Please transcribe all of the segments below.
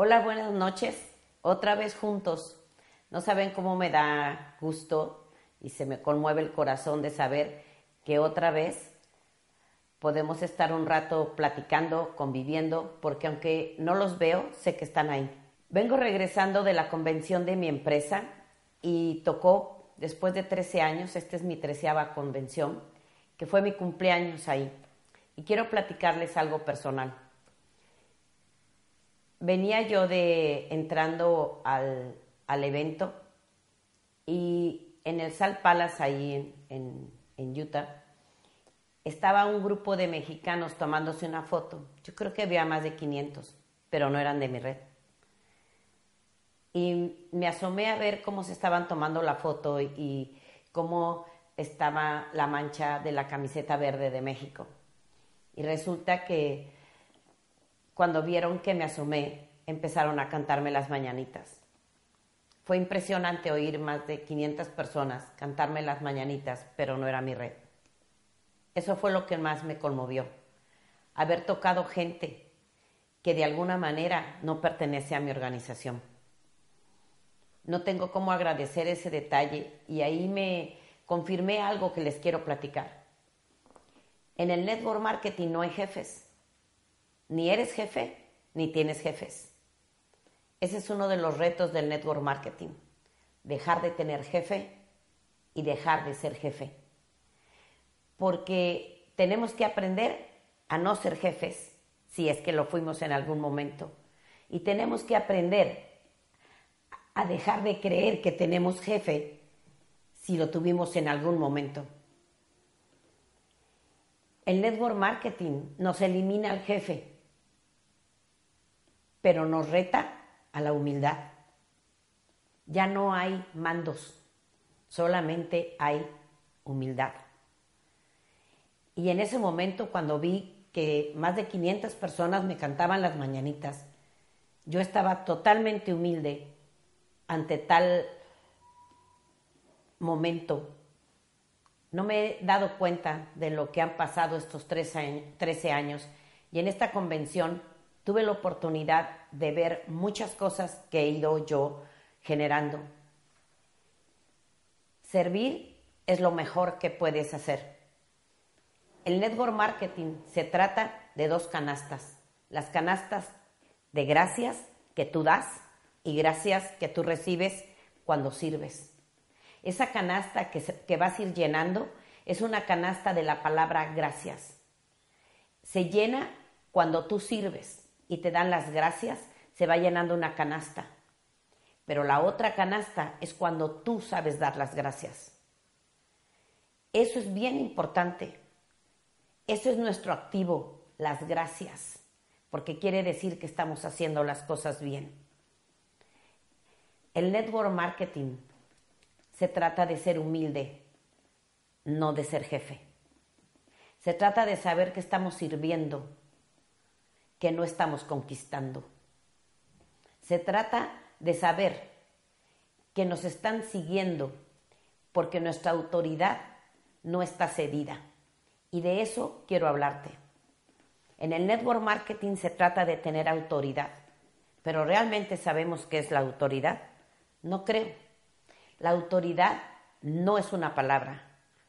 Hola, buenas noches. Otra vez juntos. No saben cómo me da gusto y se me conmueve el corazón de saber que otra vez podemos estar un rato platicando, conviviendo, porque aunque no los veo, sé que están ahí. Vengo regresando de la convención de mi empresa y tocó después de 13 años, esta es mi treceava convención, que fue mi cumpleaños ahí. Y quiero platicarles algo personal. Venía yo de entrando al, al evento y en el Salt Palace ahí en, en, Utah estaba un grupo de mexicanos tomándose una foto. Yo creo que había más de 500, pero no eran de mi red. Y me asomé a ver cómo se estaban tomando la foto y, y cómo estaba la mancha de la camiseta verde de México. Y resulta que cuando vieron que me asomé, empezaron a cantarme las mañanitas. Fue impresionante oír más de 500 personas cantarme las mañanitas, pero no era mi red. Eso fue lo que más me conmovió. Haber tocado gente que de alguna manera no pertenece a mi organización. No tengo cómo agradecer ese detalle y ahí me confirmé algo que les quiero platicar. En el network marketing no hay jefes. Ni eres jefe, ni tienes jefes. Ese es uno de los retos del network marketing. Dejar de tener jefe y dejar de ser jefe. Porque tenemos que aprender a no ser jefes, si es que lo fuimos en algún momento. Y tenemos que aprender a dejar de creer que tenemos jefe si lo tuvimos en algún momento. El network marketing nos elimina al jefe, pero nos reta a la humildad. Ya no hay mandos, solamente hay humildad. Y en ese momento, cuando vi que más de 500 personas me cantaban las mañanitas, yo estaba totalmente humilde ante tal momento no me he dado cuenta de lo que han pasado estos 13 años y en esta convención tuve la oportunidad de ver muchas cosas que he ido yo generando. Servir es lo mejor que puedes hacer. El network marketing se trata de dos canastas. Las canastas de gracias que tú das y gracias que tú recibes cuando sirves. Esa canasta que, vas a ir llenando es una canasta de la palabra gracias. Se llena cuando tú sirves y te dan las gracias, se va llenando una canasta. Pero la otra canasta es cuando tú sabes dar las gracias. Eso es bien importante. Eso es nuestro activo, las gracias, porque quiere decir que estamos haciendo las cosas bien. El network marketing se trata de ser humilde, no de ser jefe. Se trata de saber que estamos sirviendo, que no estamos conquistando. Se trata de saber que nos están siguiendo porque nuestra autoridad no está cedida. Y de eso quiero hablarte. En el network marketing se trata de tener autoridad, pero ¿realmente sabemos qué es la autoridad? No creo. La autoridad no es una palabra.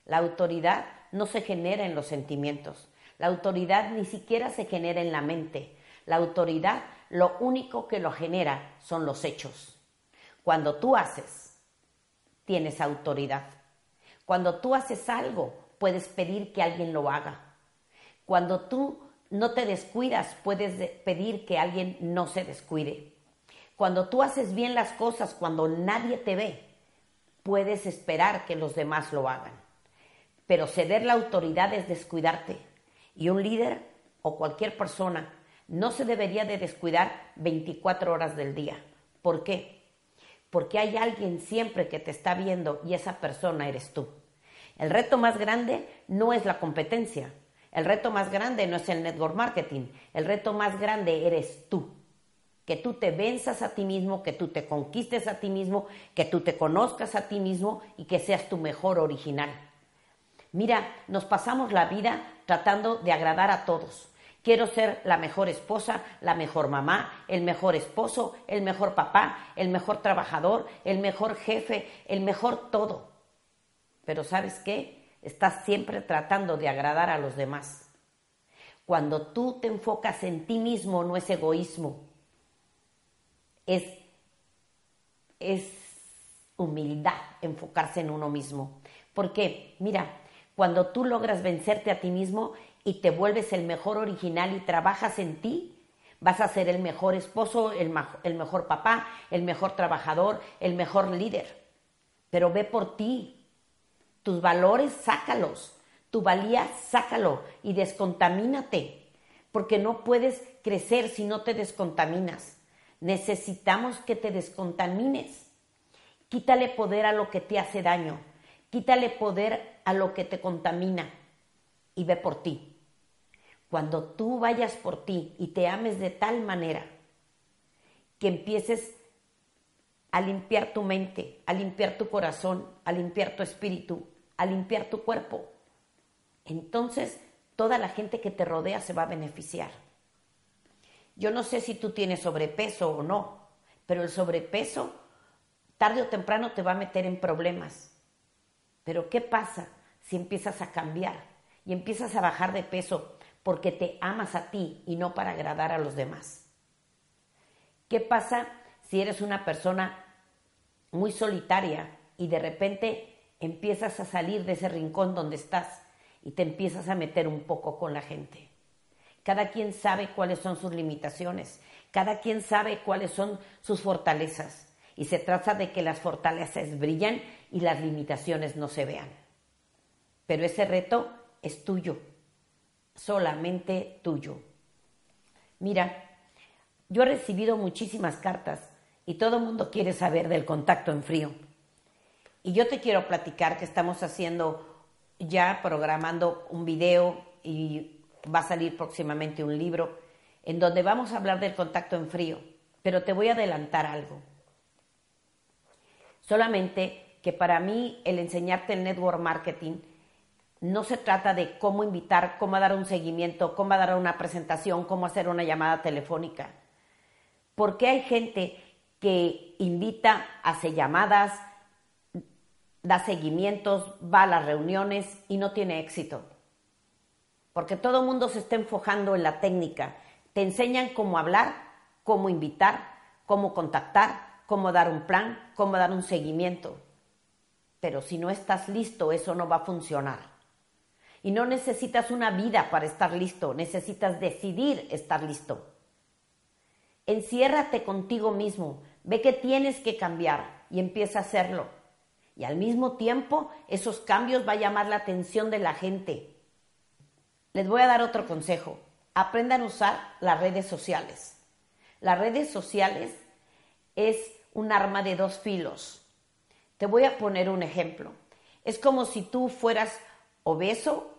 La autoridad no se genera en los sentimientos. La autoridad ni siquiera se genera en la mente. La autoridad lo único que lo genera son los hechos. Cuando tú haces, tienes autoridad. Cuando tú haces algo, puedes pedir que alguien lo haga. Cuando tú no te descuidas, puedes pedir que alguien no se descuide. Cuando tú haces bien las cosas, cuando nadie te ve, puedes esperar que los demás lo hagan. Pero ceder la autoridad es descuidarte. Y un líder o cualquier persona no se debería de descuidar 24 horas del día. ¿Por qué? Porque hay alguien siempre que te está viendo y esa persona eres tú. El reto más grande no es la competencia. El reto más grande no es el network marketing. El reto más grande eres tú que tú te venzas a ti mismo, que tú te conquistes a ti mismo, que tú te conozcas a ti mismo y que seas tu mejor original. Mira, nos pasamos la vida tratando de agradar a todos Quiero ser la mejor esposa, la mejor mamá, el mejor esposo, el mejor papá, el mejor trabajador, el mejor jefe, el mejor todo. Pero ¿sabes qué? Estás siempre tratando de agradar a los demás. Cuando tú te enfocas en ti mismo, no es egoísmo, es, es humildad enfocarse en uno mismo. Porque, mira, cuando tú logras vencerte a ti mismo y te vuelves el mejor original y trabajas en ti, vas a ser el mejor esposo, el, mejor papá, el mejor trabajador, el mejor líder. Pero ve por ti. Tus valores, sácalos. Tu valía, sácalo y descontamínate. Porque no puedes crecer si no te descontaminas. Necesitamos que te descontamines. Quítale poder a lo que te hace daño. Quítale poder a lo que te contamina y ve por ti. Cuando tú vayas por ti y te ames de tal manera que empieces a limpiar tu mente, a limpiar tu corazón, a limpiar tu espíritu, a limpiar tu cuerpo, entonces toda la gente que te rodea se va a beneficiar. Yo no sé si tú tienes sobrepeso o no, pero el sobrepeso tarde o temprano te va a meter en problemas. Pero ¿qué pasa si empiezas a cambiar y empiezas a bajar de peso porque te amas a ti y no para agradar a los demás? ¿Qué pasa si eres una persona muy solitaria y de repente empiezas a salir de ese rincón donde estás y te empiezas a meter un poco con la gente? Cada quien sabe cuáles son sus limitaciones, cada quien sabe cuáles son sus fortalezas. Y se trata de que las fortalezas brillan y las limitaciones no se vean. Pero ese reto es tuyo, solamente tuyo. Mira, yo he recibido muchísimas cartas y todo el mundo quiere saber del contacto en frío. Y yo te quiero platicar que estamos haciendo ya programando un video y va a salir próximamente un libro en donde vamos a hablar del contacto en frío, pero te voy a adelantar algo. Solamente que para mí el enseñarte el network marketing no se trata de cómo invitar, cómo dar un seguimiento, cómo dar una presentación, cómo hacer una llamada telefónica. Porque hay gente que invita, hace llamadas, da seguimientos, va a las reuniones y no tiene éxito porque todo el mundo se está enfocando en la técnica. Te enseñan cómo hablar, cómo invitar, cómo contactar, cómo dar un plan, cómo dar un seguimiento. Pero si no estás listo, eso no va a funcionar. Y no necesitas una vida para estar listo, necesitas decidir estar listo. Enciérrate contigo mismo, ve que tienes que cambiar y empieza a hacerlo. Y al mismo tiempo, esos cambios va a llamar la atención de la gente les voy a dar otro consejo. Aprendan a usar las redes sociales. Las redes sociales es un arma de dos filos. Te voy a poner un ejemplo. Es como si tú fueras obeso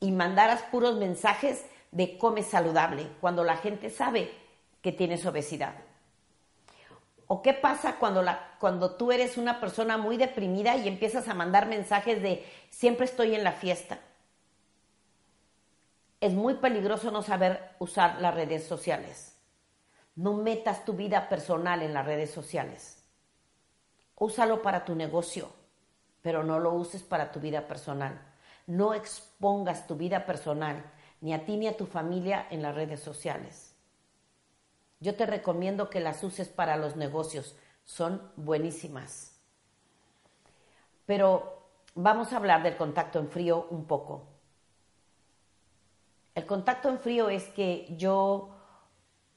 y mandaras puros mensajes de come saludable cuando la gente sabe que tienes obesidad. ¿O qué pasa cuando, la, cuando tú eres una persona muy deprimida y empiezas a mandar mensajes de siempre estoy en la fiesta? es muy peligroso no saber usar las redes sociales. No metas tu vida personal en las redes sociales. Úsalo para tu negocio, pero no lo uses para tu vida personal. No expongas tu vida personal, ni a ti ni a tu familia, en las redes sociales. Yo te recomiendo que las uses para los negocios. Son buenísimas. Pero vamos a hablar del contacto en frío un poco. El contacto en frío es que yo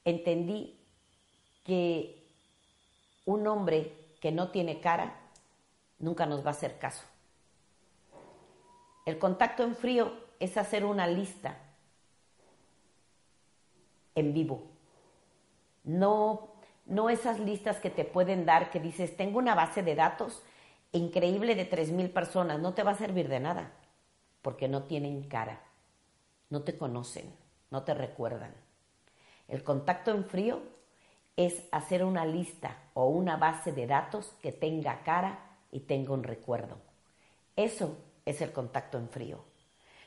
entendí que un hombre que no tiene cara nunca nos va a hacer caso. El contacto en frío es hacer una lista en vivo. No, no esas listas que te pueden dar que dices, tengo una base de datos increíble de 3.000 personas, no te va a servir de nada, porque no tienen cara no te conocen, no te recuerdan. El contacto en frío es hacer una lista o una base de datos que tenga cara y tenga un recuerdo. Eso es el contacto en frío.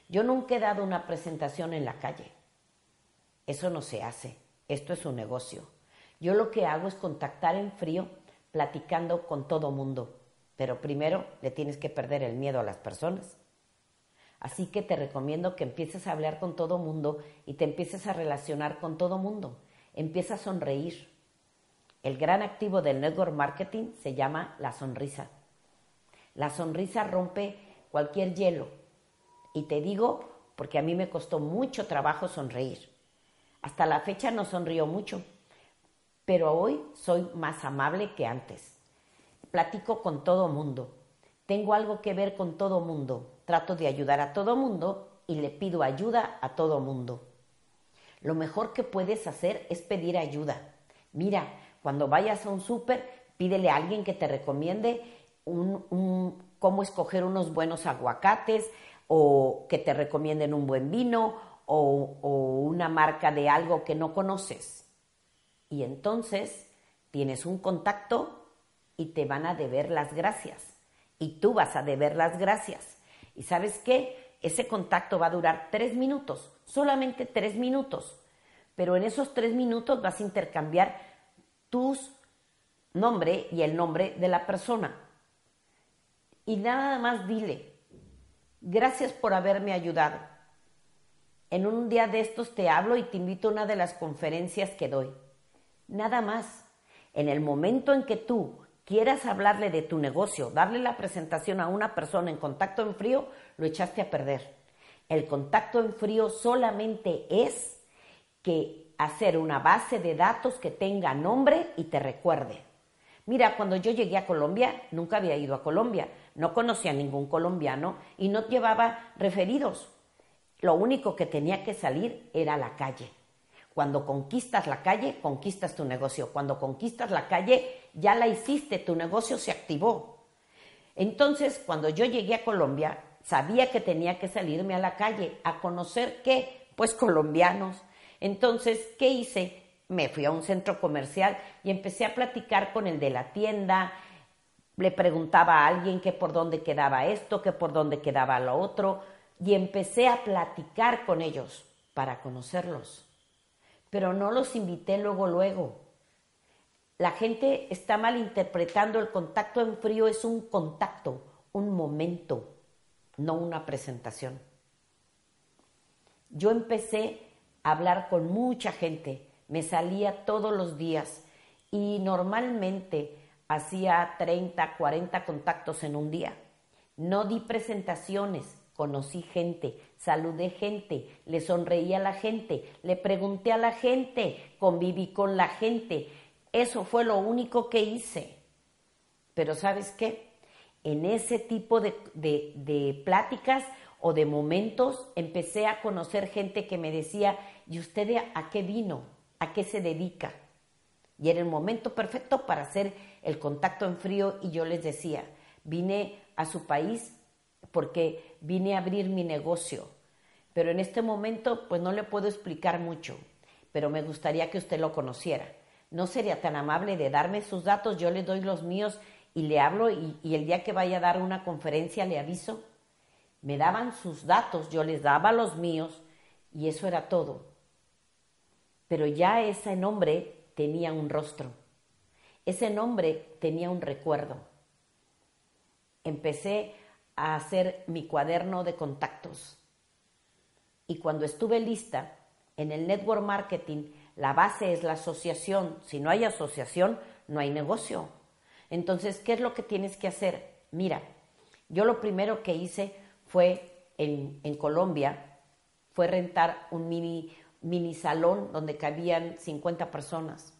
Yo nunca he dado una presentación en la calle. Eso no se hace. Esto es un negocio. Yo lo que hago es contactar en frío platicando con todo mundo. Pero primero le tienes que perder el miedo a las personas. Así que te recomiendo que empieces a hablar con todo mundo y te empieces a relacionar con todo mundo. Empieza a sonreír. El gran activo del network marketing se llama la sonrisa. La sonrisa rompe cualquier hielo. Y te digo porque a mí me costó mucho trabajo sonreír. Hasta la fecha no sonrío mucho, pero hoy soy más amable que antes. Platico con todo mundo. Tengo algo que ver con todo mundo. Trato de ayudar a todo mundo y le pido ayuda a todo mundo. Lo mejor que puedes hacer es pedir ayuda. Mira, cuando vayas a un súper, pídele a alguien que te recomiende un, cómo escoger unos buenos aguacates o que te recomienden un buen vino o, una marca de algo que no conoces. Y entonces tienes un contacto y te van a deber las gracias. Y tú vas a deber las gracias. ¿Y sabes qué? Ese contacto va a durar tres minutos, solamente tres minutos. Pero en esos tres minutos vas a intercambiar tu nombre y el nombre de la persona. Y nada más dile, gracias por haberme ayudado. En un día de estos te hablo y te invito a una de las conferencias que doy. Nada más. En el momento en que tú quieras hablarle de tu negocio, darle la presentación a una persona en contacto en frío, lo echaste a perder. El contacto en frío solamente es que hacer una base de datos que tenga nombre y te recuerde. Mira, cuando yo llegué a Colombia, nunca había ido a Colombia, no conocía a ningún colombiano y no llevaba referidos. Lo único que tenía que salir era la calle. Cuando conquistas la calle, conquistas tu negocio. Cuando conquistas la calle, ya la hiciste, tu negocio se activó. Entonces, cuando yo llegué a Colombia, sabía que tenía que salirme a la calle a conocer qué, pues colombianos, entonces, ¿qué hice? Me fui a un centro comercial y empecé a platicar con el de la tienda. Le preguntaba a alguien que por dónde quedaba esto, que por dónde quedaba lo otro, y empecé a platicar con ellos para conocerlos. Pero no los invité luego, luego. La gente está malinterpretando el contacto en frío, es un contacto, un momento, no una presentación. Yo empecé hablar con mucha gente. Me salía todos los días y normalmente hacía 30, 40 contactos en un día. No di presentaciones, conocí gente, saludé gente, le sonreí a la gente, le pregunté a la gente, conviví con la gente. Eso fue lo único que hice. Pero ¿sabes qué? En ese tipo de, de pláticas o de momentos empecé a conocer gente que me decía, ¿y usted a qué vino? ¿A qué se dedica? Y era el momento perfecto para hacer el contacto en frío y yo les decía, vine a su país porque vine a abrir mi negocio, pero en este momento pues no le puedo explicar mucho, pero me gustaría que usted lo conociera. ¿No sería tan amable de darme sus datos? Yo le doy los míos y le hablo y, y el día que vaya a dar una conferencia le aviso. Me daban sus datos, yo les daba los míos y eso era todo pero ya ese nombre tenía un rostro, ese nombre tenía un recuerdo. Empecé a hacer mi cuaderno de contactos y cuando estuve lista en el network marketing, la base es la asociación. Si no hay asociación, no hay negocio. Entonces, ¿qué es lo que tienes que hacer? Mira, yo lo primero que hice fue en, Colombia, fue rentar un mini, mini salón donde cabían 50 personas.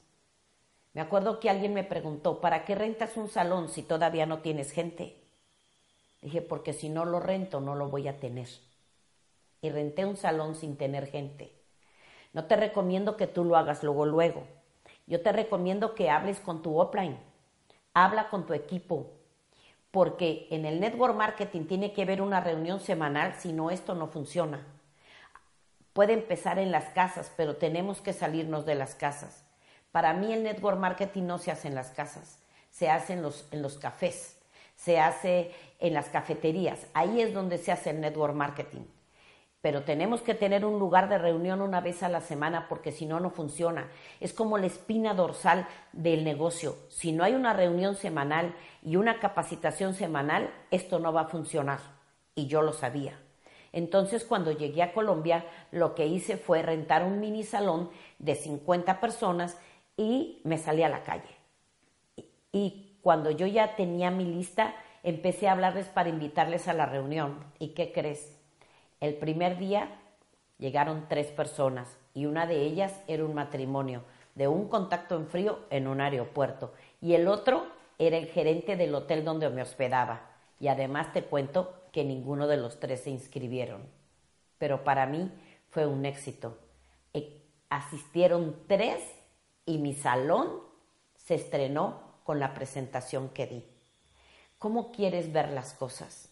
Me acuerdo que alguien me preguntó, ¿para qué rentas un salón si todavía no tienes gente? Dije, porque si no lo rento no lo voy a tener. Y renté un salón sin tener gente. No te recomiendo que tú lo hagas luego, luego. Yo te recomiendo que hables con tu offline. Habla con tu equipo. Porque en el network marketing tiene que haber una reunión semanal, si no esto no funciona. Puede empezar en las casas, pero tenemos que salirnos de las casas. Para mí el network marketing no se hace en las casas, se hace en los, en los cafés, se hace en las cafeterías. Ahí es donde se hace el network marketing. pero tenemos que tener un lugar de reunión una vez a la semana porque si no, no funciona. Es como la espina dorsal del negocio. Si no hay una reunión semanal y una capacitación semanal, esto no va a funcionar. Y yo lo sabía. Entonces, cuando llegué a Colombia, lo que hice fue rentar un mini salón de 50 personas y me salí a la calle. Y cuando yo ya tenía mi lista, empecé a hablarles para invitarles a la reunión. ¿Y qué crees? El primer día llegaron tres personas y una de ellas era un matrimonio de un contacto en frío en un aeropuerto y el otro era el gerente del hotel donde me hospedaba. Y además te cuento que ninguno de los tres se inscribieron. Pero para mí fue un éxito. E, asistieron tres y mi salón se estrenó con la presentación que di. ¿Cómo quieres ver las cosas?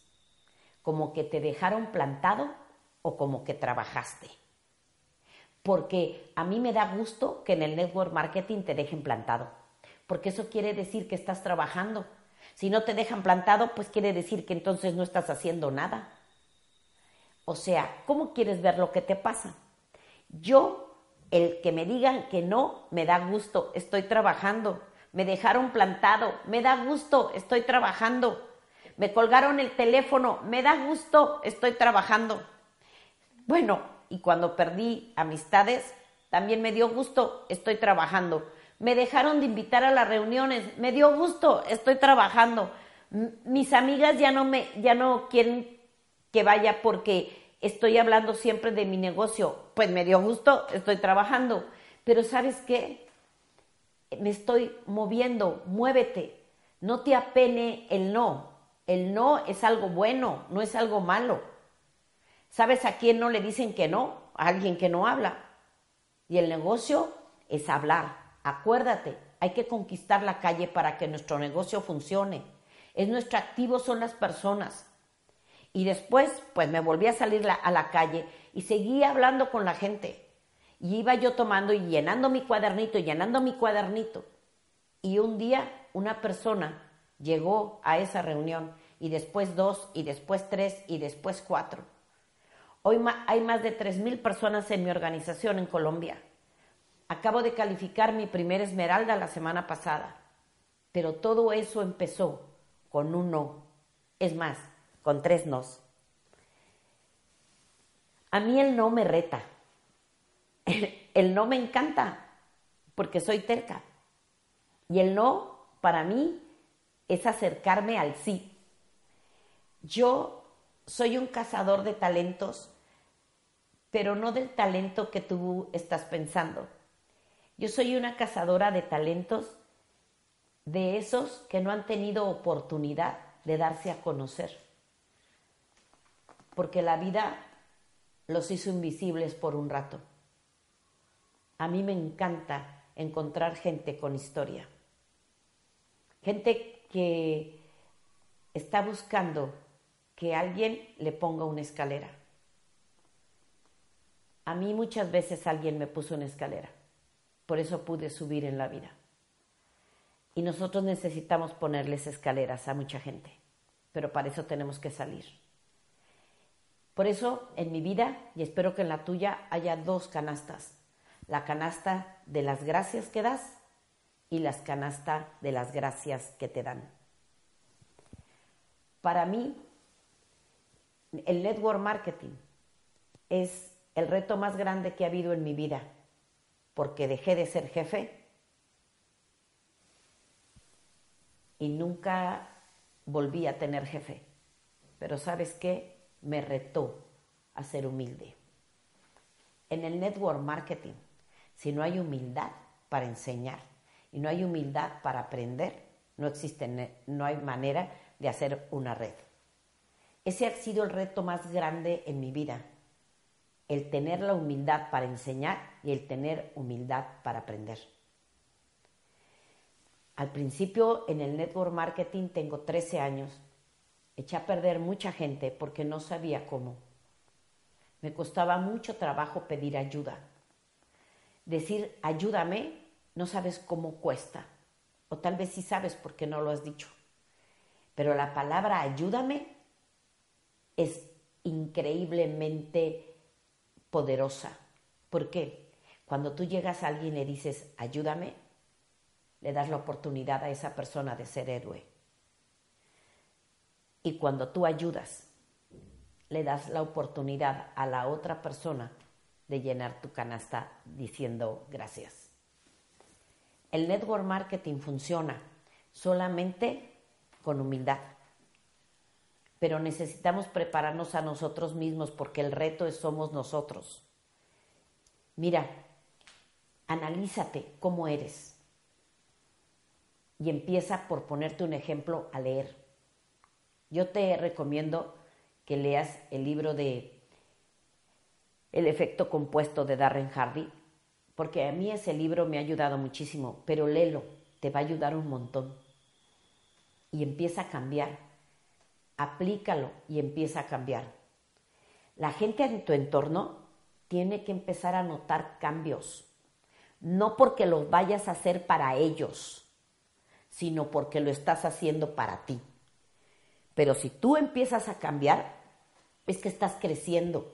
como que te dejaron plantado o como que trabajaste. Porque a mí me da gusto que en el network marketing te dejen plantado, porque eso quiere decir que estás trabajando. Si no te dejan plantado, pues quiere decir que entonces no estás haciendo nada. O sea, ¿cómo quieres ver lo que te pasa? Yo, el que me digan que no, me da gusto, estoy trabajando. Me dejaron plantado, me da gusto, estoy trabajando me colgaron el teléfono, me da gusto, estoy trabajando. Bueno, y cuando perdí amistades, también me dio gusto, estoy trabajando. Me dejaron de invitar a las reuniones, me dio gusto, estoy trabajando. mis amigas ya no me ya no quieren que vaya porque estoy hablando siempre de mi negocio. Pues me dio gusto, estoy trabajando. Pero ¿sabes qué? Me estoy moviendo, muévete. No te apene el no. El no es algo bueno, no es algo malo. ¿Sabes a quién no le dicen que no? A alguien que no habla. Y el negocio es hablar. Acuérdate, hay que conquistar la calle para que nuestro negocio funcione. Es nuestro activo, son las personas. Y después, pues me volví a salir a la calle y seguí hablando con la gente. Y iba yo tomando y llenando mi cuadernito, llenando mi cuadernito. Y un día una persona llegó a esa reunión y después dos y después tres y después cuatro. Hoy hay más de 3.000 personas en mi organización en Colombia. Acabo de calificar mi primer esmeralda la semana pasada, pero todo eso empezó con un no, es más, con tres nos. A mí el no me reta, el no me encanta porque soy terca y el no para mí es acercarme al sí. Yo soy un cazador de talentos, pero no del talento que tú estás pensando. Yo soy una cazadora de talentos de esos que no han tenido oportunidad de darse a conocer. Porque la vida los hizo invisibles por un rato. A mí me encanta encontrar gente con historia. Gente que está buscando que alguien le ponga una escalera. A mí muchas veces alguien me puso una escalera, por eso pude subir en la vida. Y nosotros necesitamos ponerles escaleras a mucha gente, pero para eso tenemos que salir. Por eso en mi vida, y espero que en la tuya, haya dos canastas. La canasta de las gracias que das y las canastas de las gracias que te dan. Para mí, el network marketing es el reto más grande que ha habido en mi vida, porque dejé de ser jefe y nunca volví a tener jefe. Pero sabes qué? Me retó a ser humilde. En el network marketing, si no hay humildad para enseñar, y no hay humildad para aprender, no existe, no hay manera de hacer una red. Ese ha sido el reto más grande en mi vida, el tener la humildad para enseñar y el tener humildad para aprender. Al principio en el network marketing tengo 13 años. Eché a perder mucha gente porque no sabía cómo. Me costaba mucho trabajo pedir ayuda. Decir ayúdame no sabes cómo cuesta. O tal vez sí sabes porque no lo has dicho. Pero la palabra ayúdame es increíblemente poderosa. ¿Por qué? Cuando tú llegas a alguien y le dices, ayúdame, le das la oportunidad a esa persona de ser héroe. Y cuando tú ayudas, le das la oportunidad a la otra persona de llenar tu canasta diciendo gracias. El network marketing funciona solamente con humildad, pero necesitamos prepararnos a nosotros mismos porque el reto es somos nosotros. Mira, analízate cómo eres y empieza por ponerte un ejemplo a leer. Yo te recomiendo que leas el libro de El efecto compuesto de Darren Hardy, porque a mí ese libro me ha ayudado muchísimo, pero léelo, te va a ayudar un montón. Y empieza a cambiar, aplícalo y empieza a cambiar. La gente en tu entorno tiene que empezar a notar cambios, no porque los vayas a hacer para ellos, sino porque lo estás haciendo para ti. Pero si tú empiezas a cambiar, es que estás creciendo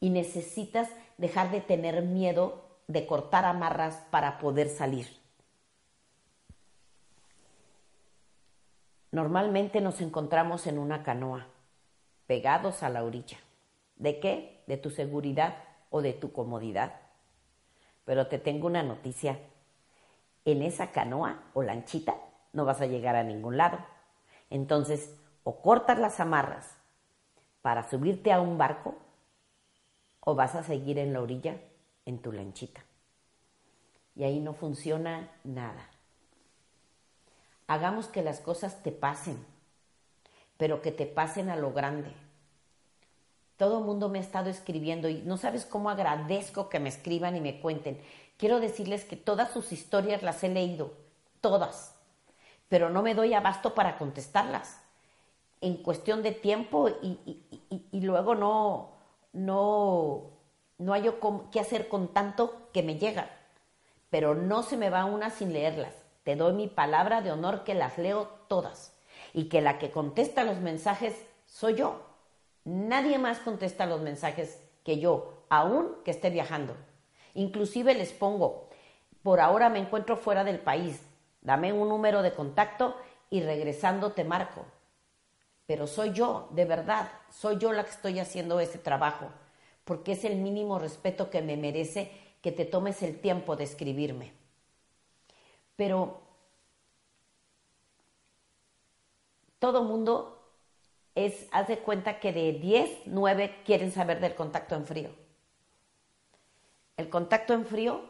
y necesitas dejar de tener miedo de cortar amarras para poder salir. Normalmente nos encontramos en una canoa, pegados a la orilla. ¿De qué? De tu seguridad o de tu comodidad. Pero te tengo una noticia. En esa canoa o lanchita no vas a llegar a ningún lado entonces, o cortas las amarras para subirte a un barco o vas a seguir en la orilla en tu lanchita. Y ahí no funciona nada. Hagamos que las cosas te pasen, pero que te pasen a lo grande. Todo el mundo me ha estado escribiendo y no sabes cómo agradezco que me escriban y me cuenten. Quiero decirles que todas sus historias las he leído, todas pero no me doy abasto para contestarlas en cuestión de tiempo y, luego no, no, no hay qué hacer con tanto que me llega. Pero no se me va una sin leerlas. Te doy mi palabra de honor que las leo todas y que la que contesta los mensajes soy yo. Nadie más contesta los mensajes que yo, aún que esté viajando. Inclusive les pongo, por ahora me encuentro fuera del país, Dame un número de contacto y regresando te marco. Pero soy yo, de verdad, soy yo la que estoy haciendo ese trabajo, porque es el mínimo respeto que me merece que te tomes el tiempo de escribirme. Pero todo mundo es, haz de cuenta que de 10, 9 quieren saber del contacto en frío. El contacto en frío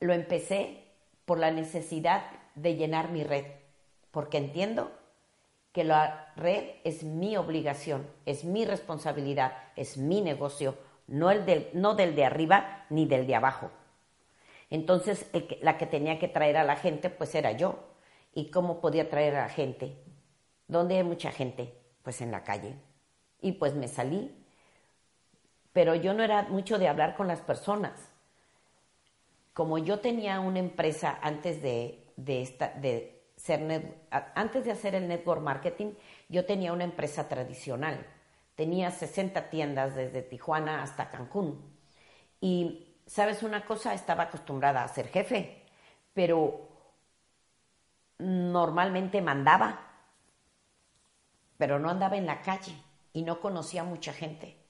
lo empecé por la necesidad de llenar mi red, porque entiendo que la red es mi obligación, es mi responsabilidad, es mi negocio, no, el del, no del de arriba ni del de abajo. Entonces, la que tenía que traer a la gente, pues era yo. ¿Y cómo podía traer a la gente? ¿Dónde hay mucha gente? Pues en la calle. Y pues me salí. Pero yo no era mucho de hablar con las personas como yo tenía una empresa antes de, esta, de ser antes de hacer el network marketing, yo tenía una empresa tradicional. Tenía 60 tiendas desde Tijuana hasta Cancún. Y, ¿sabes una cosa? Estaba acostumbrada a ser jefe, pero normalmente mandaba, pero no andaba en la calle y no conocía mucha gente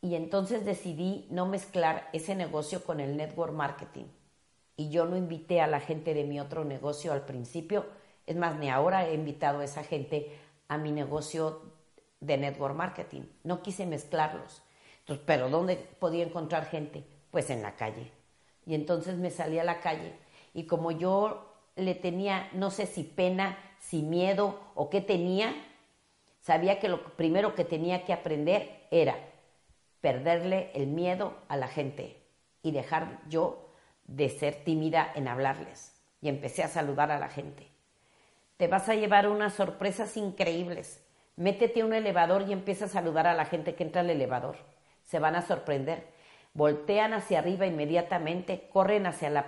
y entonces decidí no mezclar ese negocio con el network marketing. Y yo no invité a la gente de mi otro negocio al principio. Es más, ni ahora he invitado a esa gente a mi negocio de network marketing. No quise mezclarlos. Entonces, pero ¿dónde podía encontrar gente? Pues en la calle. Y entonces me salí a la calle. Y como yo le tenía, no sé si pena, si miedo o qué tenía, sabía que lo primero que tenía que aprender era perderle el miedo a la gente y dejar yo de ser tímida en hablarles. Y empecé a saludar a la gente. Te vas a llevar unas sorpresas increíbles. Métete a un elevador y empieza a saludar a la gente que entra al elevador. Se van a sorprender. Voltean hacia arriba inmediatamente, corren hacia la,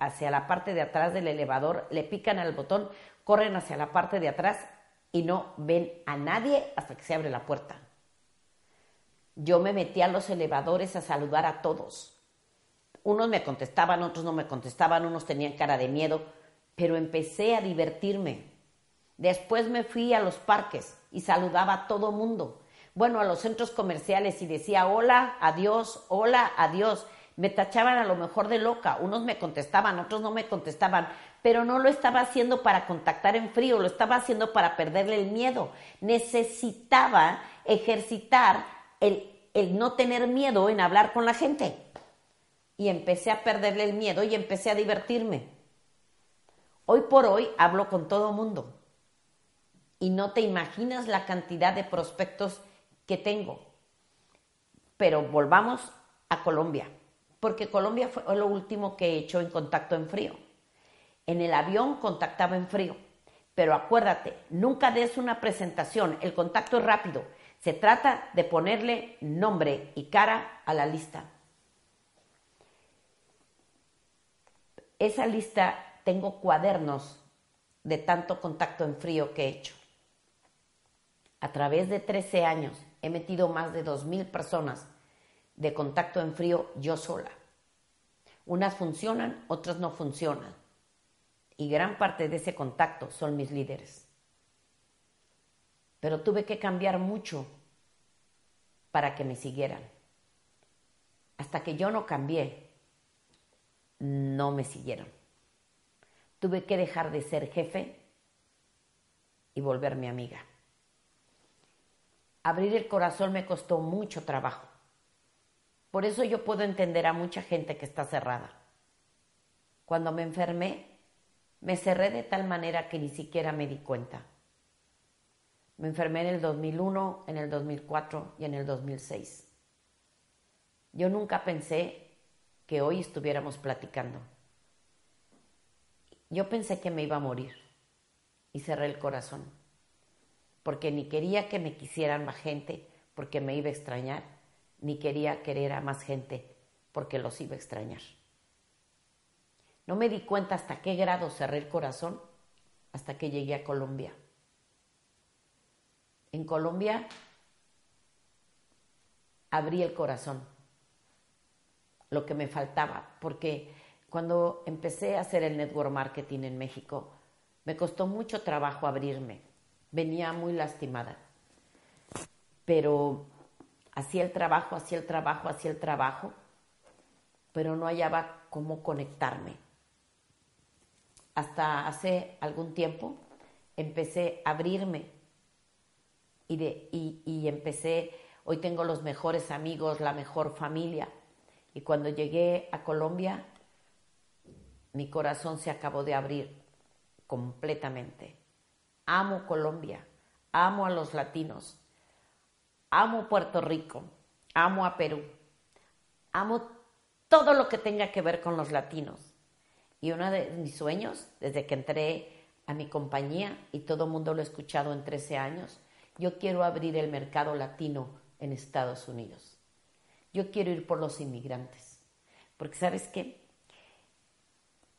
hacia la parte de atrás del elevador, le pican al botón, corren hacia la parte de atrás y no ven a nadie hasta que se abre la puerta. Yo me metí a los elevadores a saludar a todos. Unos me contestaban, otros no me contestaban, unos tenían cara de miedo, pero empecé a divertirme. Después me fui a los parques y saludaba a todo mundo. Bueno, a los centros comerciales y decía hola, adiós, hola, adiós. Me tachaban a lo mejor de loca. Unos me contestaban, otros no me contestaban, pero no lo estaba haciendo para contactar en frío, lo estaba haciendo para perderle el miedo. Necesitaba ejercitar el, no tener miedo en hablar con la gente. Y empecé a perderle el miedo y empecé a divertirme. Hoy por hoy hablo con todo mundo y no te imaginas la cantidad de prospectos que tengo. Pero volvamos a Colombia, porque Colombia fue lo último que he hecho en contacto en frío. En el avión contactaba en frío, pero acuérdate, nunca des una presentación, el contacto es rápido. Se trata de ponerle nombre y cara a la lista. Esa lista tengo cuadernos de tanto contacto en frío que he hecho. A través de 13 años he metido más de 2.000 personas de contacto en frío yo sola. Unas funcionan, otras no funcionan. Y gran parte de ese contacto son mis líderes. Pero tuve que cambiar mucho para que me siguieran. Hasta que yo no cambié, no me siguieron. Tuve que dejar de ser jefe y volverme amiga. Abrir el corazón me costó mucho trabajo. Por eso yo puedo entender a mucha gente que está cerrada. Cuando me enfermé, me cerré de tal manera que ni siquiera me di cuenta. Me enfermé en el 2001, en el 2004 y en el 2006. Yo nunca pensé que hoy estuviéramos platicando. Yo pensé que me iba a morir y cerré el corazón porque ni quería que me quisieran más gente porque me iba a extrañar, ni quería querer a más gente porque los iba a extrañar. No me di cuenta hasta qué grado cerré el corazón hasta que llegué a Colombia. En Colombia abrí el corazón, lo que me faltaba, porque cuando empecé a hacer el network marketing en México, me costó mucho trabajo abrirme venía muy lastimada. Pero hacía el trabajo, hacía el trabajo, hacía el trabajo, pero no hallaba cómo conectarme. Hasta hace algún tiempo empecé a abrirme y, de, y empecé, hoy tengo los mejores amigos, la mejor familia. Y cuando llegué a Colombia, mi corazón se acabó de abrir completamente amo Colombia, amo a los latinos, amo Puerto Rico, amo a Perú, amo todo lo que tenga que ver con los latinos. Y uno de mis sueños, desde que entré a mi compañía, y todo el mundo lo ha escuchado en 13 años, yo quiero abrir el mercado latino en Estados Unidos. Yo quiero ir por los inmigrantes. Porque sabes qué?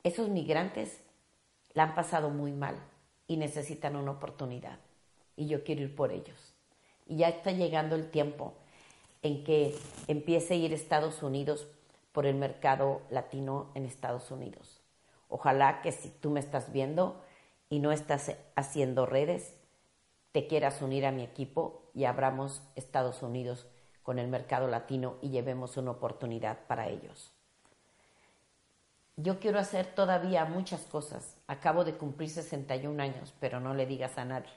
Esos migrantes la han pasado muy mal y necesitan una oportunidad. Y yo quiero ir por ellos. Y ya está llegando el tiempo en que empiece a ir Estados Unidos por el mercado latino en Estados Unidos. Ojalá que si tú me estás viendo y no estás haciendo redes, te quieras unir a mi equipo y abramos Estados Unidos con el mercado latino y llevemos una oportunidad para ellos. Yo quiero hacer todavía muchas cosas. Acabo de cumplir 61 años, pero no le digas a nadie.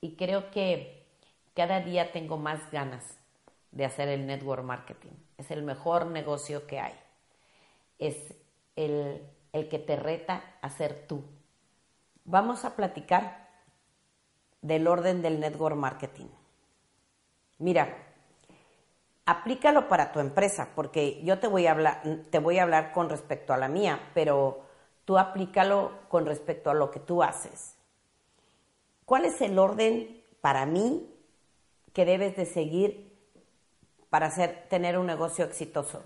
Y creo que cada día tengo más ganas de hacer el network marketing. Es el mejor negocio que hay. Es el, el que te reta a ser tú. Vamos a platicar del orden del network marketing. Mira, aplícalo para tu empresa, porque yo te voy a hablar, te voy a hablar con respecto a la mía, pero tú aplícalo con respecto a lo que tú haces. ¿Cuál es el orden para mí que debes de seguir para hacer, tener un negocio exitoso?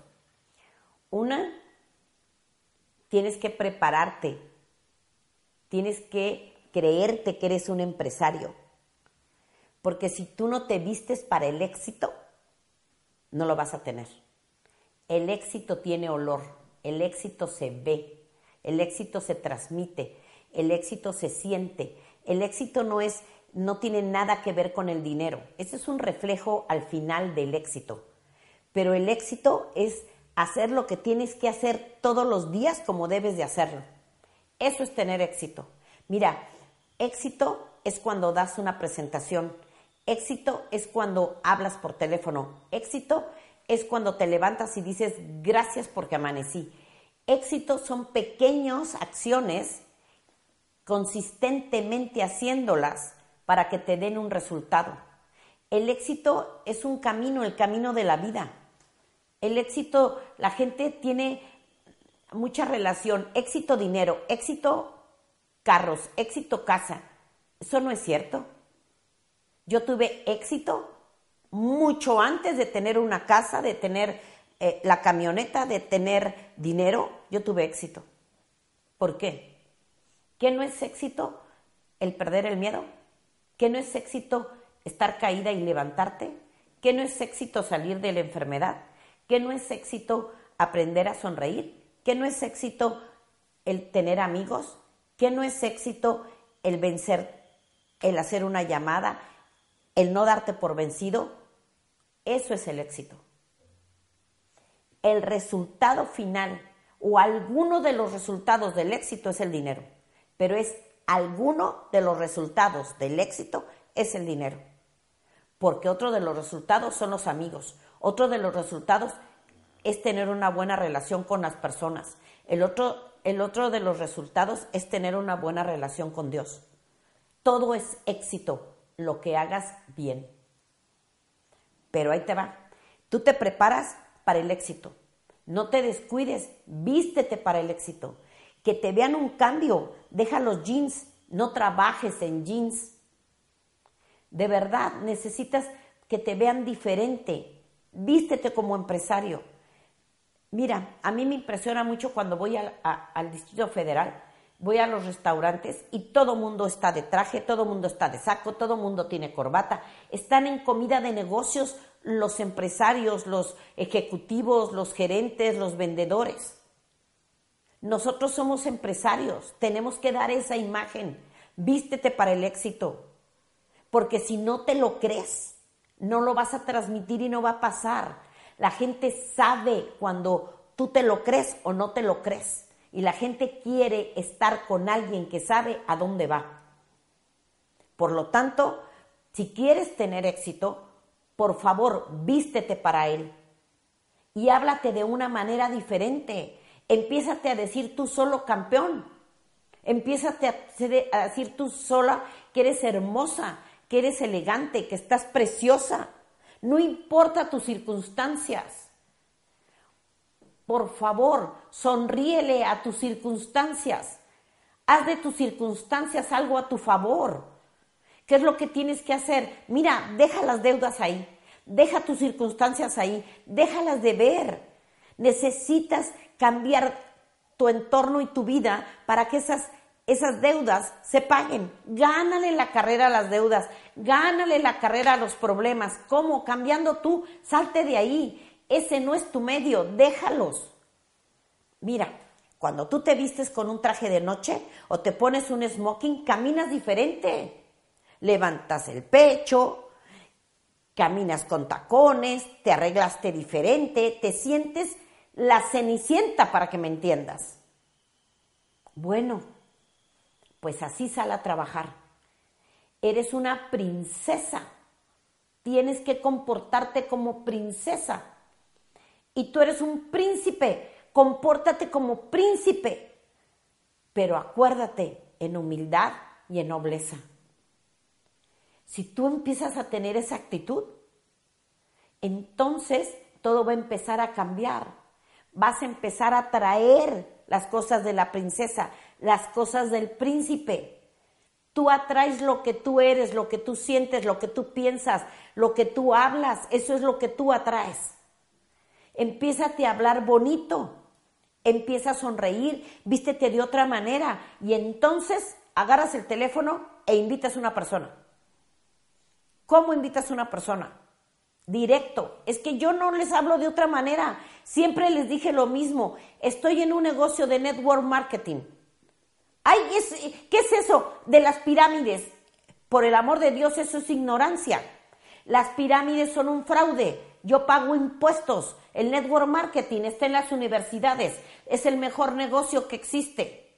Una, tienes que prepararte, tienes que creerte que eres un empresario. Porque si tú no te vistes para el éxito, no lo vas a tener. El éxito tiene olor, el éxito se ve, el éxito se transmite, el éxito se siente. El éxito no es no tiene nada que ver con el dinero. Ese es un reflejo al final del éxito. Pero el éxito es hacer lo que tienes que hacer todos los días como debes de hacerlo. Eso es tener éxito. Mira, éxito es cuando das una presentación. Éxito es cuando hablas por teléfono. Éxito es cuando te levantas y dices gracias porque amanecí. Éxito son pequeñas acciones consistentemente haciéndolas para que te den un resultado. El éxito es un camino, el camino de la vida. El éxito, la gente tiene mucha relación, éxito dinero, éxito carros, éxito casa. Eso no es cierto. Yo tuve éxito mucho antes de tener una casa, de tener eh, la camioneta, de tener dinero. Yo tuve éxito. ¿Por qué? ¿Qué no es éxito el perder el miedo? ¿Qué no es éxito estar caída y levantarte? ¿Qué no es éxito salir de la enfermedad? ¿Qué no es éxito aprender a sonreír? ¿Qué no es éxito el tener amigos? ¿Qué no es éxito el vencer el hacer una llamada, el no darte por vencido, eso es el éxito. El resultado final o alguno de los resultados del éxito es el dinero, pero es alguno de los resultados del éxito es el dinero. Porque otro de los resultados son los amigos, otro de los resultados es tener una buena relación con las personas, el otro, el otro de los resultados es tener una buena relación con Dios. Todo es éxito, lo que hagas bien. Pero ahí te va. Tú te preparas para el éxito. No te descuides, vístete para el éxito. Que te vean un cambio, deja los jeans, no trabajes en jeans. De verdad, necesitas que te vean diferente. Vístete como empresario. Mira, a mí me impresiona mucho cuando voy al, Distrito Federal voy a los restaurantes y todo mundo está de traje, todo mundo está de saco, todo mundo tiene corbata. Están en comida de negocios los empresarios, los ejecutivos, los gerentes, los vendedores. Nosotros somos empresarios, tenemos que dar esa imagen. Vístete para el éxito, porque si no te lo crees, no lo vas a transmitir y no va a pasar. La gente sabe cuando tú te lo crees o no te lo crees y la gente quiere estar con alguien que sabe a dónde va. Por lo tanto, si quieres tener éxito, por favor, vístete para él y háblate de una manera diferente. Empiézate a decir tú solo campeón. Empiézate a decir tú sola que eres hermosa, que eres elegante, que estás preciosa. No importa tus circunstancias. Por favor, sonríele a tus circunstancias. Haz de tus circunstancias algo a tu favor. ¿Qué es lo que tienes que hacer? Mira, deja las deudas ahí, deja tus circunstancias ahí, déjalas de ver. Necesitas cambiar tu entorno y tu vida para que esas, esas deudas se paguen. Gánale la carrera a las deudas, gánale la carrera a los problemas. ¿Cómo? Cambiando tú, salte de ahí. Ese no es tu medio, déjalos. Mira, cuando tú te vistes con un traje de noche o te pones un smoking, caminas diferente. Levantas el pecho, caminas con tacones, te arreglaste diferente, te sientes la cenicienta para que me entiendas. Bueno, pues así sal a trabajar. Eres una princesa. Tienes que comportarte como princesa y tú eres un príncipe, compórtate como príncipe, pero acuérdate en humildad y en nobleza. Si tú empiezas a tener esa actitud, entonces todo va a empezar a cambiar. Vas a empezar a traer las cosas de la princesa, las cosas del príncipe. Tú atraes lo que tú eres, lo que tú sientes, lo que tú piensas, lo que tú hablas, eso es lo que tú atraes. Empiézate a hablar bonito, empieza a sonreír, vístete de otra manera y entonces agarras el teléfono e invitas a una persona. ¿Cómo invitas a una persona? Directo. Es que yo no les hablo de otra manera. Siempre les dije lo mismo. Estoy en un negocio de network marketing. Ay, ¿qué es eso de las pirámides? Por el amor de Dios, eso es ignorancia. Las pirámides son un fraude. Yo pago impuestos. El network marketing está en las universidades. Es el mejor negocio que existe.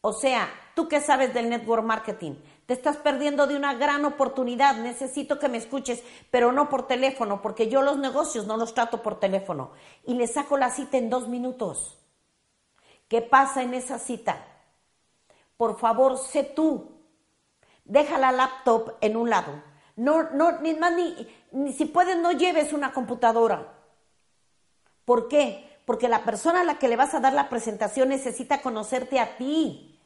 O sea, ¿tú qué sabes del network marketing? Te estás perdiendo de una gran oportunidad. Necesito que me escuches, pero no por teléfono, porque yo los negocios no los trato por teléfono. Y le saco la cita en dos minutos. ¿Qué pasa en esa cita? Por favor, sé tú. Deja la laptop en un lado no, no, ni más ni, si puedes, no lleves una computadora. ¿Por qué? Porque la persona a la que le vas a dar la presentación necesita conocerte a ti.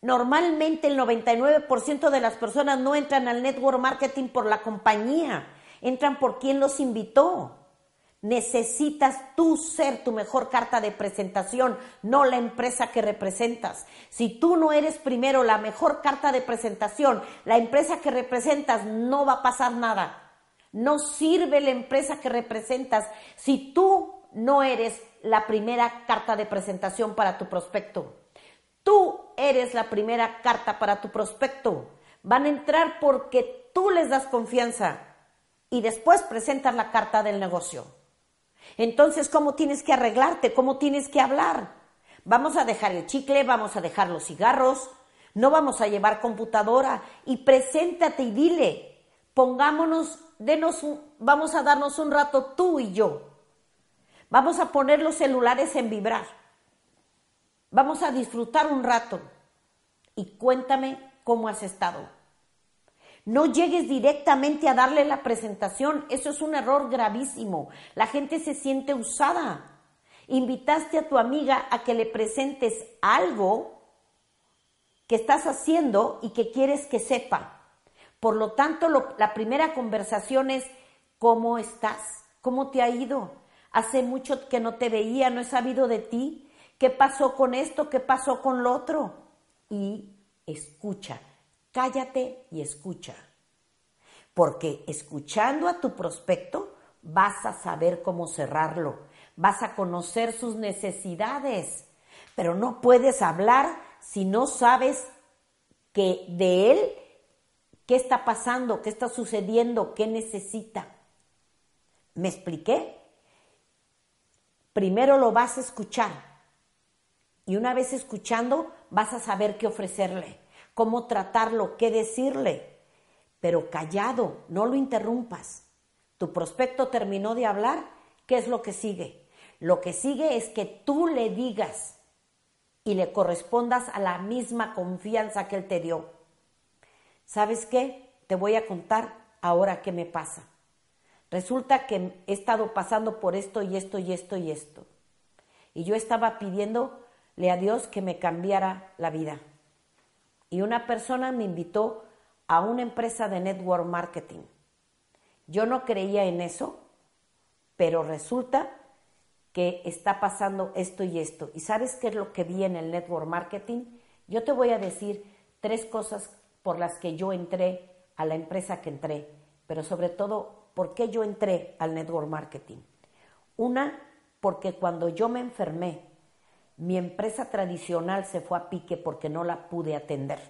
Normalmente el 99% de las personas no entran al network marketing por la compañía, entran por quien los invitó. Necesitas tú ser tu mejor carta de presentación, no la empresa que representas. Si tú no eres primero la mejor carta de presentación, la empresa que representas no va a pasar nada. No sirve la empresa que representas si tú no eres la primera carta de presentación para tu prospecto. Tú eres la primera carta para tu prospecto. Van a entrar porque tú les das confianza y después presentas la carta del negocio. Entonces, ¿cómo tienes que arreglarte? ¿Cómo tienes que hablar? Vamos a dejar el chicle, vamos a dejar los cigarros, no vamos a llevar computadora y preséntate y dile, pongámonos, denos vamos a darnos un rato tú y yo. Vamos a poner los celulares en vibrar. Vamos a disfrutar un rato y cuéntame cómo has estado. No llegues directamente a darle la presentación, eso es un error gravísimo. La gente se siente usada. Invitaste a tu amiga a que le presentes algo que estás haciendo y que quieres que sepa. Por lo tanto, la primera conversación es, ¿cómo estás? ¿Cómo te ha ido? Hace mucho que no te veía, no he sabido de ti. ¿Qué pasó con esto? ¿Qué pasó con lo otro? Y escucha cállate y escucha. Porque escuchando a tu prospecto vas a saber cómo cerrarlo, vas a conocer sus necesidades, pero no puedes hablar si no sabes que de él qué está pasando, qué está sucediendo, qué necesita. ¿Me expliqué? Primero lo vas a escuchar y una vez escuchando vas a saber qué ofrecerle cómo tratarlo, qué decirle, pero callado, no lo interrumpas. Tu prospecto terminó de hablar, ¿qué es lo que sigue? Lo que sigue es que tú le digas y le correspondas a la misma confianza que él te dio. ¿Sabes qué? Te voy a contar ahora qué me pasa. Resulta que he estado pasando por esto y esto y esto y esto. Y yo estaba pidiéndole a Dios que me cambiara la vida y una persona me invitó a una empresa de network marketing. Yo no creía en eso, pero resulta que está pasando esto y esto. ¿Y sabes qué es lo que vi en el network marketing? Yo te voy a decir tres cosas por las que yo entré a la empresa que entré, pero sobre todo, ¿por qué yo entré al network marketing? Una, porque cuando yo me enfermé mi empresa tradicional se fue a pique porque no la pude atender.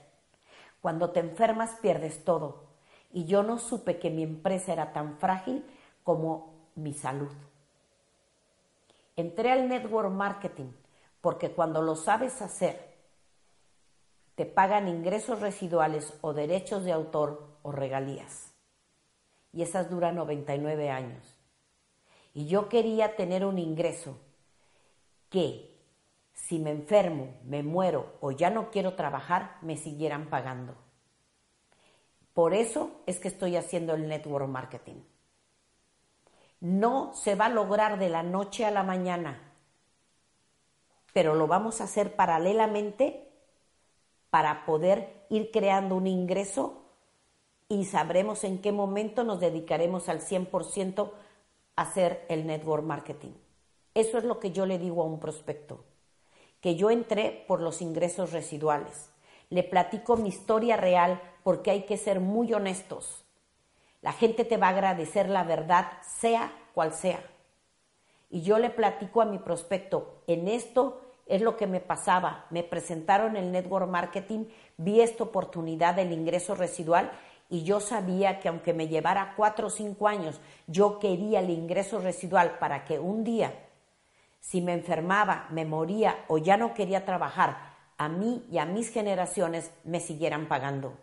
Cuando te enfermas pierdes todo. Y yo no supe que mi empresa era tan frágil como mi salud. Entré al network marketing porque cuando lo sabes hacer, te pagan ingresos residuales o derechos de autor o regalías. Y esas duran 99 años. Y yo quería tener un ingreso que si me enfermo, me muero o ya no quiero trabajar, me siguieran pagando. Por eso es que estoy haciendo el network marketing. No se va a lograr de la noche a la mañana, pero lo vamos a hacer paralelamente para poder ir creando un ingreso y sabremos en qué momento nos dedicaremos al 100% a hacer el network marketing. Eso es lo que yo le digo a un prospecto que yo entré por los ingresos residuales. le platico mi historia real porque hay que ser muy honestos. La gente te va a agradecer la verdad, sea cual sea. Y yo le platico a mi prospecto, en esto es lo que me pasaba. Me presentaron el network marketing, vi esta oportunidad del ingreso residual y yo sabía que aunque me llevara cuatro o cinco años, yo quería el ingreso residual para que un día, si me enfermaba, me moría o ya no quería trabajar, a mí y a mis generaciones me siguieran pagando.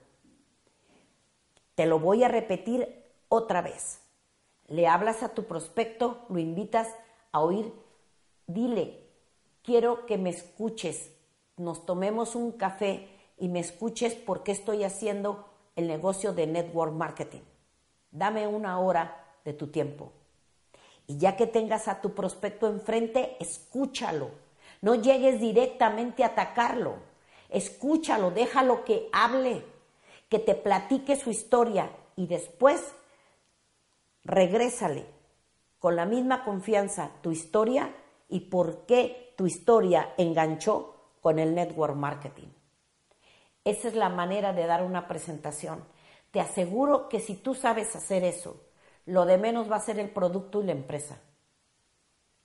Te lo voy a repetir otra vez. Le hablas a tu prospecto, lo invitas a oír, dile, quiero que me escuches, nos tomemos un café y me escuches por qué estoy haciendo el negocio de network marketing. Dame una hora de tu tiempo. Y ya que tengas a tu prospecto enfrente, escúchalo. No llegues directamente a atacarlo. Escúchalo, déjalo que hable que te platique su historia y después regrésale con la misma confianza tu historia y por qué tu historia enganchó con el network marketing. Esa es la manera de dar una presentación. Te aseguro que si tú sabes hacer eso, lo de menos va a ser el producto y la empresa.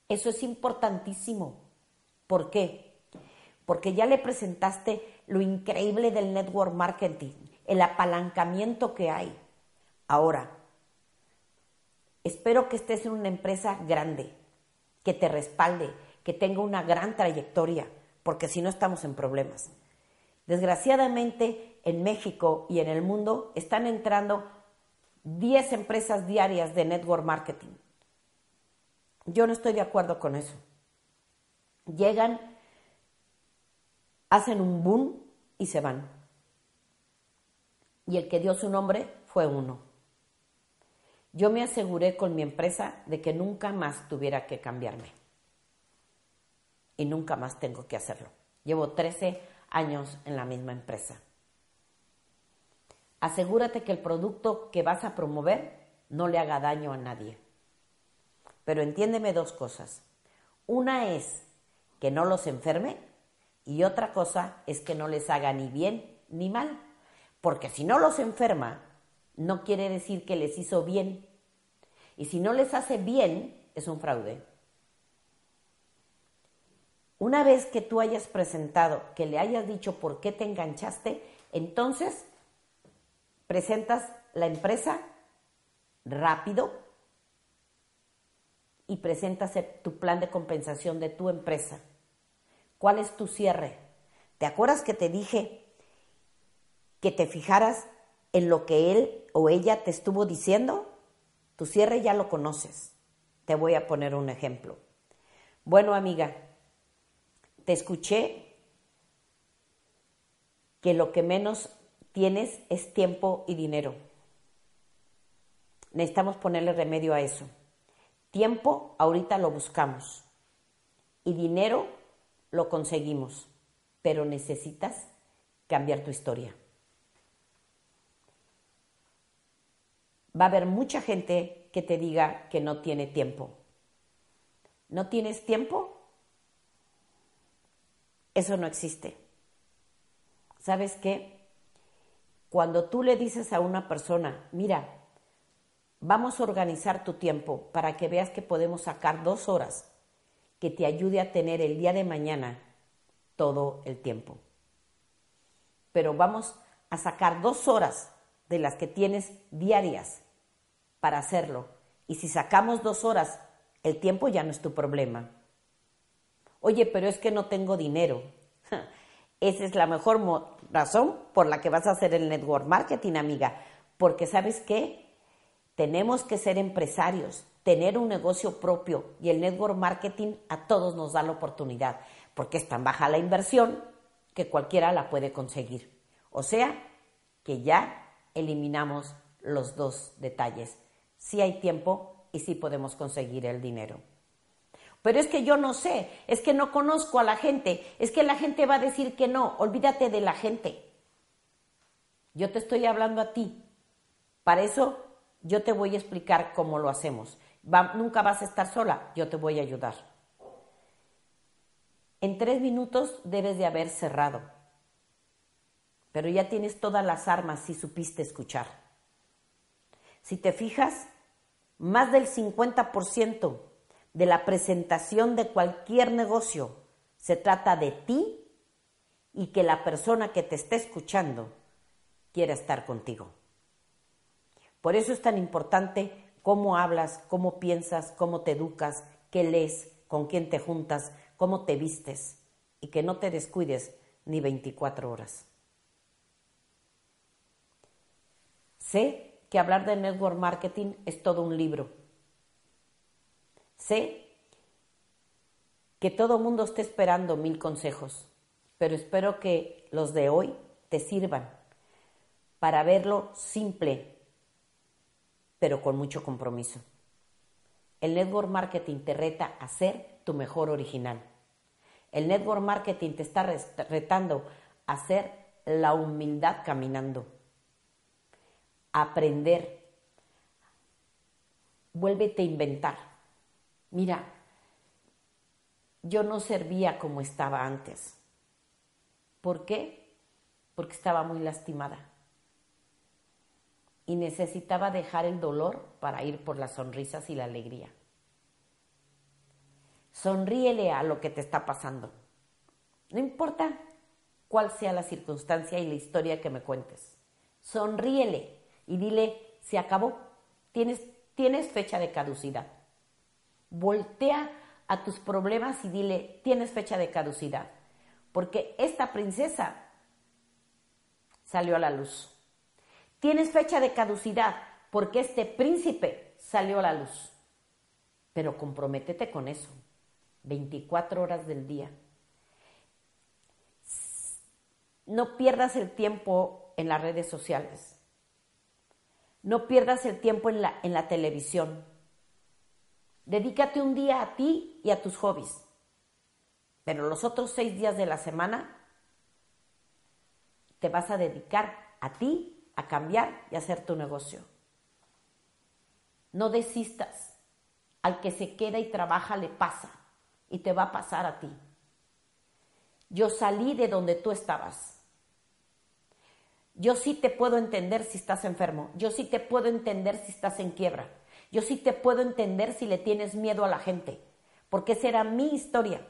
Eso es importantísimo. ¿Por qué? Porque ya le presentaste lo increíble del network marketing, el apalancamiento que hay. Ahora, espero que estés en una empresa grande, que te respalde, que tenga una gran trayectoria, porque si no estamos en problemas. Desgraciadamente, en México y en el mundo están entrando 10 empresas diarias de network marketing. Yo no estoy de acuerdo con eso. Llegan, hacen un boom y se van y el que dio su nombre fue uno. Yo me aseguré con mi empresa de que nunca más tuviera que cambiarme. Y nunca más tengo que hacerlo. Llevo 13 años en la misma empresa. Asegúrate que el producto que vas a promover no le haga daño a nadie. Pero entiéndeme dos cosas. Una es que no los enferme y otra cosa es que no les haga ni bien ni mal. Porque si no los enferma, no quiere decir que les hizo bien. Y si no les hace bien, es un fraude. Una vez que tú hayas presentado, que le hayas dicho por qué te enganchaste, entonces presentas la empresa rápido y presentas tu plan de compensación de tu empresa. ¿Cuál es tu cierre? ¿Te acuerdas que te dije que te fijaras en lo que él o ella te estuvo diciendo, tu cierre ya lo conoces. Te voy a poner un ejemplo. Bueno, amiga, te escuché que lo que menos tienes es tiempo y dinero. Necesitamos ponerle remedio a eso. Tiempo ahorita lo buscamos y dinero lo conseguimos, pero necesitas cambiar tu historia. va a haber mucha gente que te diga que no tiene tiempo. ¿No tienes tiempo? Eso no existe. ¿Sabes qué? Cuando tú le dices a una persona, mira, vamos a organizar tu tiempo para que veas que podemos sacar dos horas que te ayude a tener el día de mañana todo el tiempo. Pero vamos a sacar dos horas de las que tienes diarias para hacerlo. Y si sacamos dos horas, el tiempo ya no es tu problema. Oye, pero es que no tengo dinero. Esa es la mejor razón por la que vas a hacer el network marketing, amiga. Porque sabes qué? Tenemos que ser empresarios, tener un negocio propio y el network marketing a todos nos da la oportunidad, porque es tan baja la inversión que cualquiera la puede conseguir. O sea, que ya eliminamos los dos detalles si hay tiempo y si podemos conseguir el dinero. Pero es que yo no sé, es que no conozco a la gente, es que la gente va a decir que no, olvídate de la gente. Yo te estoy hablando a ti. Para eso yo te voy a explicar cómo lo hacemos. nunca vas a estar sola, yo te voy a ayudar. En tres minutos debes de haber cerrado. pero ya tienes todas las armas si supiste escuchar. Si te fijas, más del 50% de la presentación de cualquier negocio se trata de ti y que la persona que te esté escuchando quiera estar contigo. Por eso es tan importante cómo hablas, cómo piensas, cómo te educas, qué lees, con quién te juntas, cómo te vistes y que no te descuides ni 24 horas. Sé que hablar de network marketing es todo un libro. Sé que todo mundo esté esperando mil consejos, pero espero que los de hoy te sirvan para verlo simple, pero con mucho compromiso. El network marketing te reta a ser tu mejor original. El network marketing te está retando a ser la humildad caminando. Aprender. Vuélvete a inventar. Mira, yo no servía como estaba antes. ¿Por qué? Porque estaba muy lastimada. Y necesitaba dejar el dolor para ir por las sonrisas y la alegría. Sonríele a lo que te está pasando. No importa cuál sea la circunstancia y la historia que me cuentes. Sonríele y dile, se acabó. Tienes, tienes fecha de caducidad. Voltea a tus problemas y dile, tienes fecha de caducidad. Porque esta princesa salió a la luz. Tienes fecha de caducidad porque este príncipe salió a la luz. Pero comprométete con eso. 24 horas del día. No pierdas el tiempo en las redes sociales. No pierdas el tiempo en la, en la televisión. Dedícate un día a ti y a tus hobbies. Pero los otros seis días de la semana te vas a dedicar a ti, a cambiar y a hacer tu negocio. No desistas. Al que se queda y trabaja le pasa y te va a pasar a ti. Yo salí de donde tú estabas. Yo sí te puedo entender si estás enfermo. Yo sí te puedo entender si estás en quiebra. Yo sí te puedo entender si le tienes miedo a la gente. Porque esa era mi historia.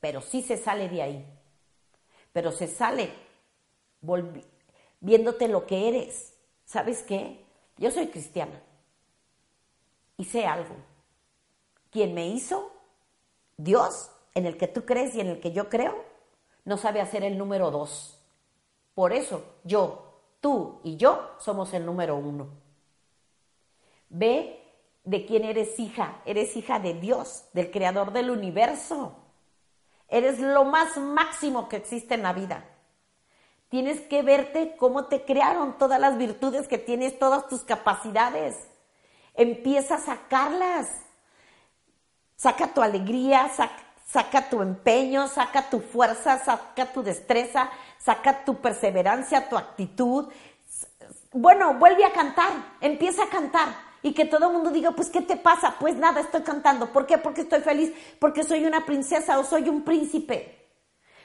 Pero sí se sale de ahí. Pero se sale viéndote lo que eres. ¿Sabes qué? Yo soy cristiana. Y sé algo. Quien me hizo Dios, en el que tú crees y en el que yo creo, no sabe hacer el número dos. Por eso yo, tú y yo somos el número uno. Ve de quién eres hija. Eres hija de Dios, del creador del universo. Eres lo más máximo que existe en la vida. Tienes que verte cómo te crearon todas las virtudes que tienes, todas tus capacidades. Empieza a sacarlas. Saca tu alegría, saca, tu empeño, saca tu fuerza, saca tu destreza, saca tu perseverancia, tu actitud. Bueno, vuelve a cantar, empieza a cantar y que todo el mundo diga, pues, ¿qué te pasa? Pues nada, estoy cantando. ¿Por qué? Porque estoy feliz, porque soy una princesa o soy un príncipe.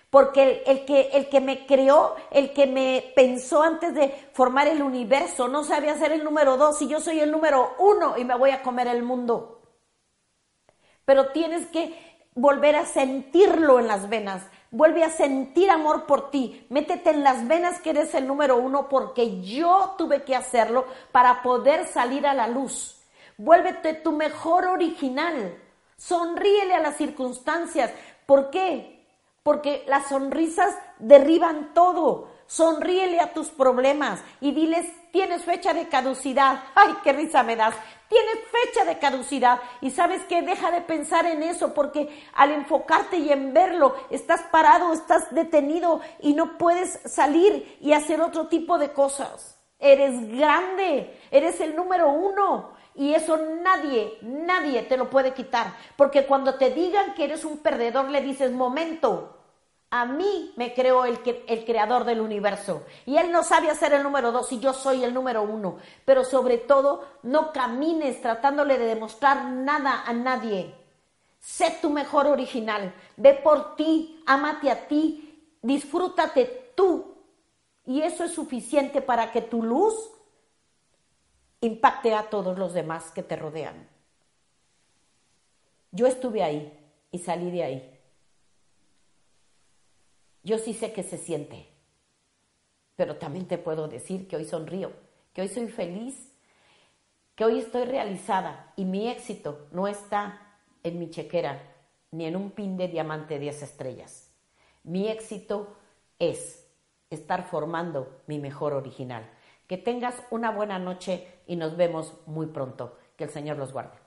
Porque el, que, el que me creó, el que me pensó antes de formar el universo, no sabía ser el número dos y yo soy el número uno y me voy a comer el mundo pero tienes que volver a sentirlo en las venas. Vuelve a sentir amor por ti. Métete en las venas que eres el número uno porque yo tuve que hacerlo para poder salir a la luz. Vuélvete tu mejor original. Sonríele a las circunstancias. ¿Por qué? Porque las sonrisas derriban todo. Sonríele a tus problemas y diles, tienes fecha de caducidad. Ay, qué risa me das tiene fecha de caducidad. Y sabes que deja de pensar en eso porque al enfocarte y en verlo, estás parado, estás detenido y no puedes salir y hacer otro tipo de cosas. Eres grande, eres el número uno. Y eso nadie, nadie te lo puede quitar. Porque cuando te digan que eres un perdedor, le dices, momento, a mí me creó el, el, creador del universo. Y él no sabe hacer el número dos y yo soy el número uno. Pero sobre todo, no camines tratándole de demostrar nada a nadie. Sé tu mejor original. Ve por ti, amate a ti, disfrútate tú. Y eso es suficiente para que tu luz impacte a todos los demás que te rodean. Yo estuve ahí y salí de ahí. Yo sí sé que se siente, pero también te puedo decir que hoy sonrío, que hoy soy feliz, que hoy estoy realizada y mi éxito no está en mi chequera ni en un pin de diamante de 10 estrellas. Mi éxito es estar formando mi mejor original. Que tengas una buena noche y nos vemos muy pronto. Que el Señor los guarde.